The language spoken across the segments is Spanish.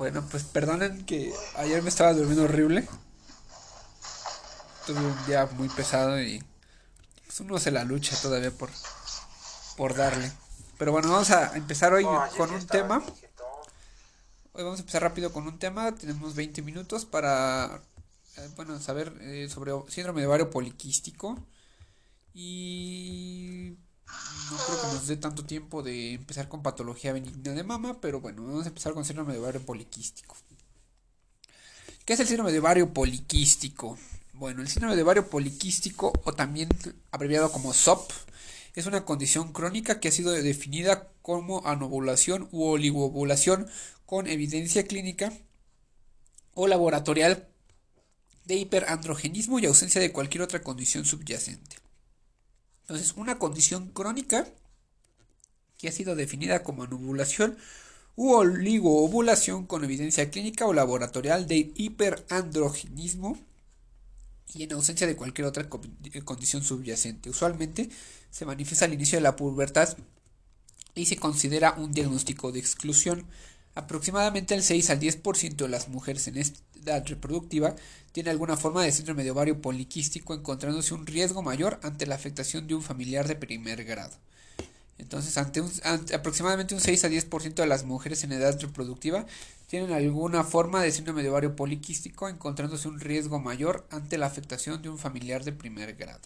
Bueno, pues perdonen que ayer me estaba durmiendo horrible. Tuve un día muy pesado y pues uno se la lucha todavía por, por darle. Pero bueno, vamos a empezar hoy con un tema. Hoy vamos a empezar rápido con un tema. Tenemos 20 minutos para eh, bueno, saber eh, sobre síndrome de ovario poliquístico. Y no creo que nos dé tanto tiempo de empezar con patología benigna de mama, pero bueno, vamos a empezar con síndrome de ovario poliquístico. ¿Qué es el síndrome de ovario poliquístico? Bueno, el síndrome de ovario poliquístico, o también abreviado como SOP, es una condición crónica que ha sido definida como anovulación u oligovulación con evidencia clínica o laboratorial de hiperandrogenismo y ausencia de cualquier otra condición subyacente. Entonces, una condición crónica que ha sido definida como anovulación u oligoovulación con evidencia clínica o laboratorial de hiperandrogenismo y en ausencia de cualquier otra eh, condición subyacente. Usualmente se manifiesta al inicio de la pubertad y se considera un diagnóstico de exclusión. Aproximadamente el 6 al 10% de las mujeres en edad reproductiva tiene alguna forma de síndrome de ovario poliquístico, encontrándose un riesgo mayor ante la afectación de un familiar de primer grado. Entonces, ante, aproximadamente un 6 a 10% de las mujeres en edad reproductiva tienen alguna forma de síndrome de ovario poliquístico, encontrándose un riesgo mayor ante la afectación de un familiar de primer grado.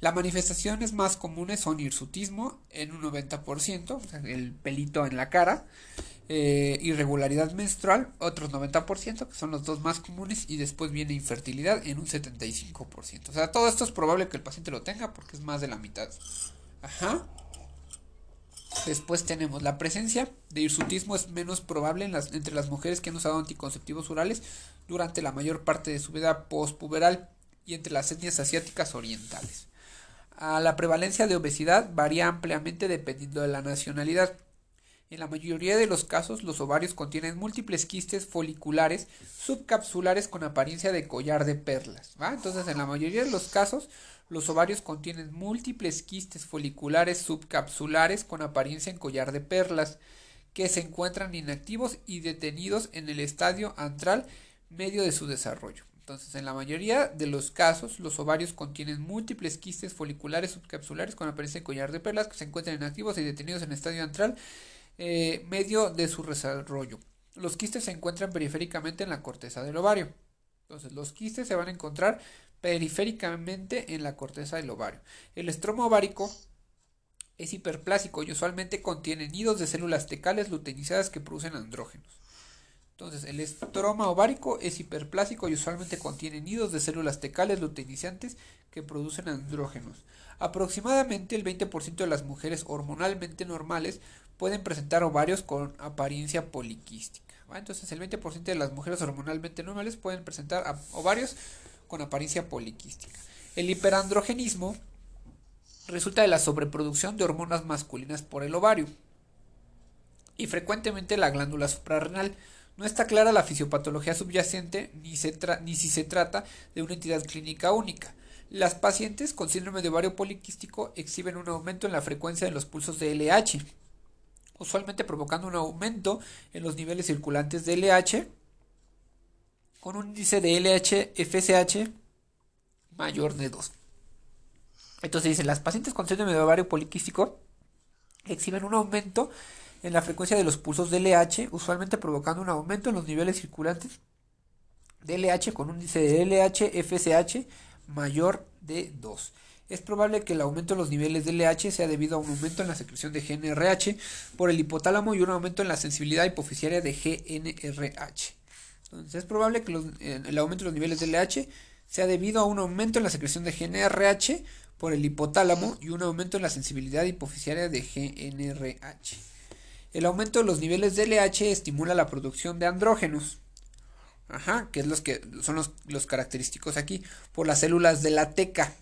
Las manifestaciones más comunes son hirsutismo en un 90%, el pelito en la cara, eh, irregularidad menstrual, otros 90%, que son los dos más comunes, y después viene infertilidad en un 75%. O sea, todo esto es probable que el paciente lo tenga porque es más de la mitad. Ajá. Después tenemos la presencia de hirsutismo es menos probable entre las mujeres que han usado anticonceptivos orales durante la mayor parte de su vida postpuberal y entre las etnias asiáticas orientales la prevalencia de obesidad varía ampliamente dependiendo de la nacionalidad. En la mayoría de los casos, los ovarios contienen múltiples quistes foliculares subcapsulares con apariencia de collar de perlas. Entonces, en la mayoría de los casos, los ovarios contienen múltiples quistes foliculares subcapsulares con apariencia en collar de perlas, que se encuentran inactivos y detenidos en el estadio antral medio de su desarrollo. Entonces, en la mayoría de los casos, los ovarios contienen múltiples quistes foliculares subcapsulares con apariencia de collar de perlas que se encuentran inactivos y detenidos en el estadio antral eh, medio de su desarrollo. Los quistes se encuentran periféricamente en la corteza del ovario. Entonces, los quistes se van a encontrar periféricamente en la corteza del ovario. El estroma ovárico es hiperplásico y usualmente contiene nidos de células tecales luteinizadas que producen andrógenos. Entonces, el estroma ovárico es hiperplásico y usualmente contiene nidos de células tecales luteinizantes que producen andrógenos. Aproximadamente el 20% de las mujeres hormonalmente normales pueden presentar ovarios con apariencia poliquística. Entonces, el 20% de las mujeres hormonalmente normales pueden presentar ovarios con apariencia poliquística. El hiperandrogenismo resulta de la sobreproducción de hormonas masculinas por el ovario y frecuentemente la glándula suprarrenal no está clara la fisiopatología subyacente ni, si se trata de una entidad clínica única. Las pacientes con síndrome de ovario poliquístico exhiben un aumento en la frecuencia de los pulsos de LH, usualmente provocando un aumento en los niveles circulantes de LH con un índice de LH-FSH mayor de 2. Entonces dice, las pacientes con síndrome de ovario poliquístico exhiben un aumento en la frecuencia de los pulsos de LH, usualmente provocando un aumento en los niveles circulantes de LH con un índice de LH-FSH mayor de 2. Es probable que el aumento en los niveles de LH sea debido a un aumento en la secreción de GNRH por el hipotálamo y un aumento en la sensibilidad hipoficiaria de GNRH. Entonces es probable que el aumento de los niveles de LH sea debido a un aumento en la secreción de GNRH por el hipotálamo y un aumento en la sensibilidad hipoficiaria de GNRH. El aumento de los niveles de LH estimula la producción de andrógenos. Ajá, que es los que son los, característicos aquí, por las células de la teca,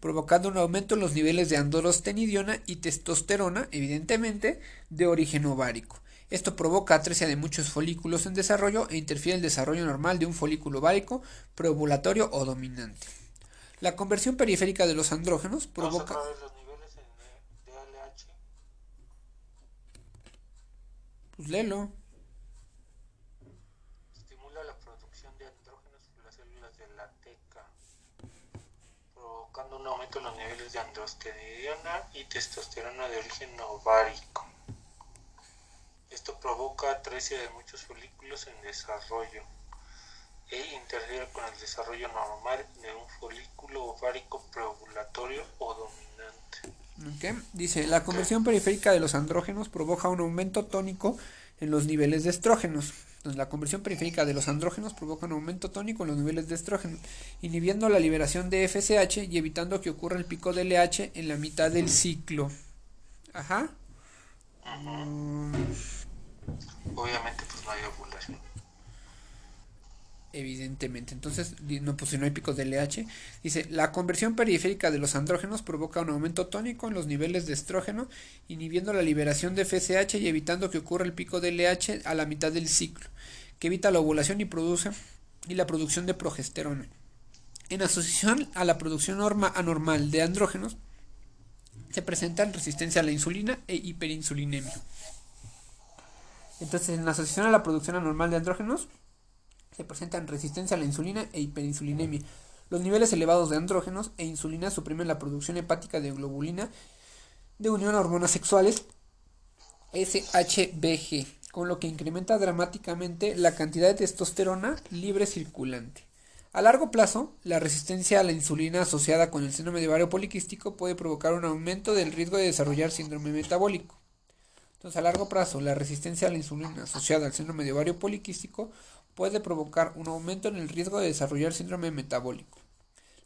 provocando un aumento en los niveles de androstenidiona y testosterona, evidentemente, de origen ovárico. Esto provoca atresia de muchos folículos en desarrollo e interfiere en el desarrollo normal de un folículo ovárico preovulatorio o dominante. La conversión periférica de los andrógenos provoca... Pues. Estimula la producción de andrógenos por las células de la teca, provocando un aumento en los niveles de androsterona y testosterona de origen ovárico. Esto provoca atresia de muchos folículos en desarrollo e interfiere con el desarrollo normal de un folículo ovárico preovulatorio o dominante. Dice, la conversión periférica de los andrógenos provoca un aumento tónico en los niveles de estrógenos. Entonces, la conversión periférica de los andrógenos provoca un aumento tónico en los niveles de estrógeno, inhibiendo la liberación de FSH y evitando que ocurra el pico de LH en la mitad del ciclo. Ajá. Mm. Obviamente, pues no hay ovulación evidentemente. Entonces, no, pues si no hay picos de LH, dice, la conversión periférica de los andrógenos provoca un aumento tónico en los niveles de estrógeno, inhibiendo la liberación de FSH y evitando que ocurra el pico de LH a la mitad del ciclo, que evita la ovulación y produce y la producción de progesterona. En asociación a la producción norma anormal de andrógenos, se presentan resistencia a la insulina e hiperinsulinemia. Entonces, en asociación a la producción anormal de andrógenos, se presentan resistencia a la insulina e hiperinsulinemia. Los niveles elevados de andrógenos e insulina suprimen la producción hepática de globulina de unión a hormonas sexuales SHBG, con lo que incrementa dramáticamente la cantidad de testosterona libre circulante. A largo plazo, la resistencia a la insulina asociada con el síndrome de poliquístico puede provocar un aumento del riesgo de desarrollar síndrome metabólico. Entonces, a largo plazo, la resistencia a la insulina asociada al síndrome de poliquístico puede provocar un aumento en el riesgo de desarrollar síndrome metabólico.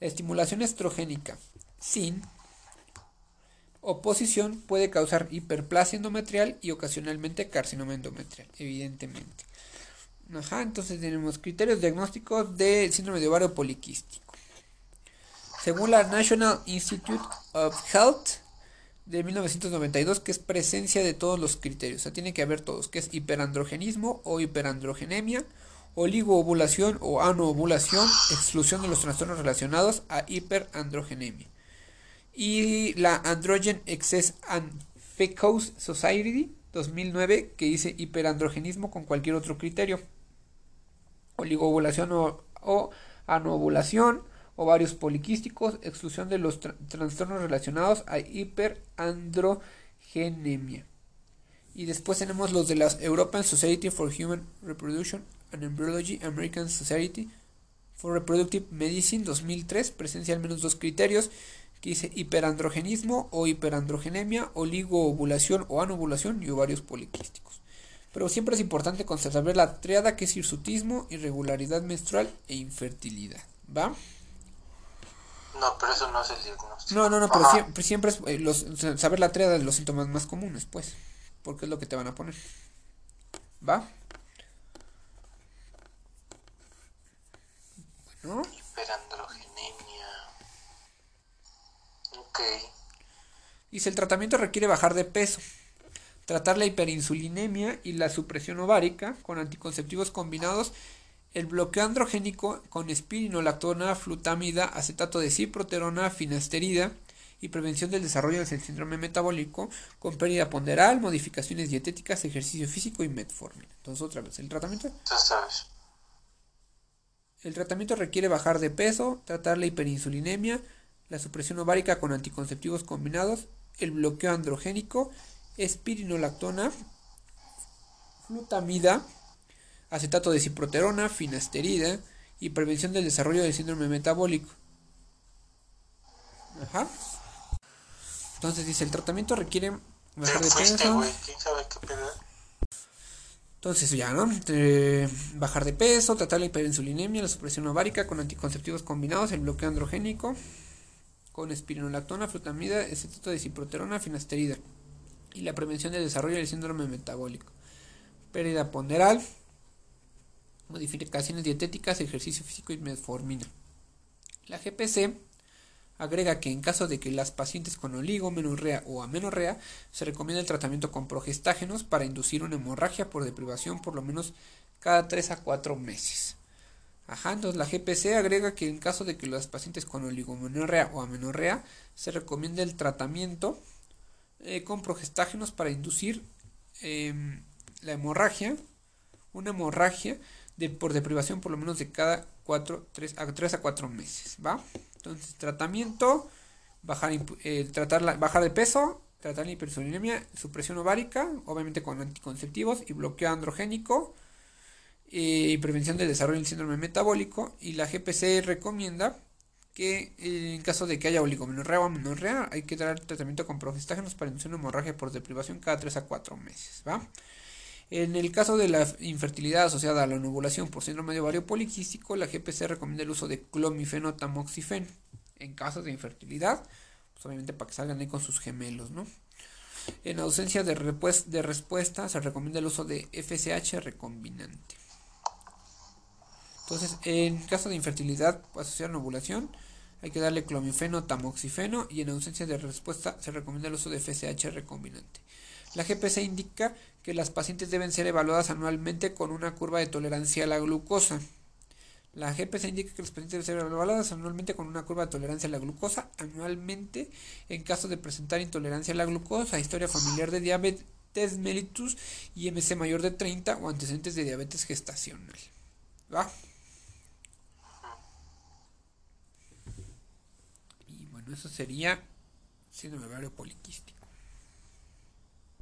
La estimulación estrogénica sin oposición puede causar hiperplasia endometrial y ocasionalmente carcinoma endometrial, evidentemente. Ajá, entonces tenemos criterios diagnósticos de síndrome de ovario poliquístico. Según la National Institute of Health de 1992, que es presencia de todos los criterios, o sea, tiene que haber todos, que es hiperandrogenismo o hiperandrogenemia, oligoovulación o anoovulación, exclusión de los trastornos relacionados a hiperandrogenemia. Y la Androgen Excess and Fecose Society 2009 que dice hiperandrogenismo con cualquier otro criterio. Oligoovulación o, o anoovulación, ovarios poliquísticos, exclusión de los trastornos relacionados a hiperandrogenemia. Y después tenemos los de la European Society for Human Reproduction and Embryology American Society for Reproductive Medicine 2003 presencia al menos dos criterios que dice hiperandrogenismo o hiperandrogenemia, oligoovulación o anovulación y ovarios poliquísticos. Pero siempre es importante saber la triada que es hirsutismo, irregularidad menstrual e infertilidad. ¿Va? No, pero eso no es el diagnóstico. No, no, no, pero siempre, es eh, los, saber la triada de los síntomas más comunes, pues. Porque es lo que te van a poner. ¿Va? Hiperandrogenemia. Ok. Dice, el tratamiento requiere bajar de peso, tratar la hiperinsulinemia y la supresión ovárica con anticonceptivos combinados, el bloqueo androgénico con espirinolactona, flutamida, acetato de ciproterona, finasterida y prevención del desarrollo del síndrome metabólico con pérdida ponderal, modificaciones dietéticas, ejercicio físico y metformina. Entonces, otra vez, el tratamiento. Ya sabes. El tratamiento requiere bajar de peso, tratar la hiperinsulinemia, la supresión ovárica con anticonceptivos combinados, el bloqueo androgénico, espirinolactona, flutamida, acetato de ciproterona, finasterida y prevención del desarrollo del síndrome metabólico. Ajá. Entonces dice, el tratamiento requiere bajar de peso. Entonces ya, ¿no? bajar de peso, tratar la hiperinsulinemia, la supresión ovárica con anticonceptivos combinados, el bloqueo androgénico, con espironolactona, flutamida, acetato de ciproterona, finasterida. Y la prevención del desarrollo del síndrome metabólico. Pérdida ponderal, modificaciones dietéticas, ejercicio físico y metformina. La GPC Agrega que en caso de que las pacientes con oligomenorrea o amenorrea, se recomienda el tratamiento con progestágenos para inducir una hemorragia por deprivación por lo menos cada 3 a 4 meses. Ajá, entonces la GPC agrega que en caso de que las pacientes con oligomenorrea o amenorrea, se recomienda el tratamiento eh, con progestágenos para inducir em, la hemorragia, una hemorragia de, por deprivación por lo menos de cada 4, 3 a 3 a 4 meses, ¿va? Entonces, tratamiento, bajar, eh, tratar la, bajar de peso, tratar la hipersolemia, supresión ovárica, obviamente con anticonceptivos y bloqueo androgénico eh, y prevención del desarrollo del síndrome metabólico. Y la GPC recomienda que eh, en caso de que haya oligomenorrea o amenorrea, hay que dar tratamiento con progestágenos para inducir una hemorragia por deprivación cada 3 a 4 meses, ¿va? En el caso de la infertilidad asociada a la ovulación por síndrome de ovario poliquístico, la GPC recomienda el uso de clomifeno tamoxifeno. En caso de infertilidad, pues obviamente para que salgan ahí con sus gemelos, ¿no? En ausencia de, respuesta, se recomienda el uso de FSH recombinante. Entonces, en caso de infertilidad asociada a la ovulación, hay que darle clomifeno tamoxifeno y en ausencia de respuesta se recomienda el uso de FSH recombinante. La GPC indica que las pacientes deben ser evaluadas anualmente con una curva de tolerancia a la glucosa. La GPC indica que las pacientes deben ser evaluadas anualmente con una curva de tolerancia a la glucosa anualmente en caso de presentar intolerancia a la glucosa, historia familiar de diabetes mellitus y MC mayor de 30 o antecedentes de diabetes gestacional. ¿Va? Y bueno, eso sería síndrome ovario poliquístico.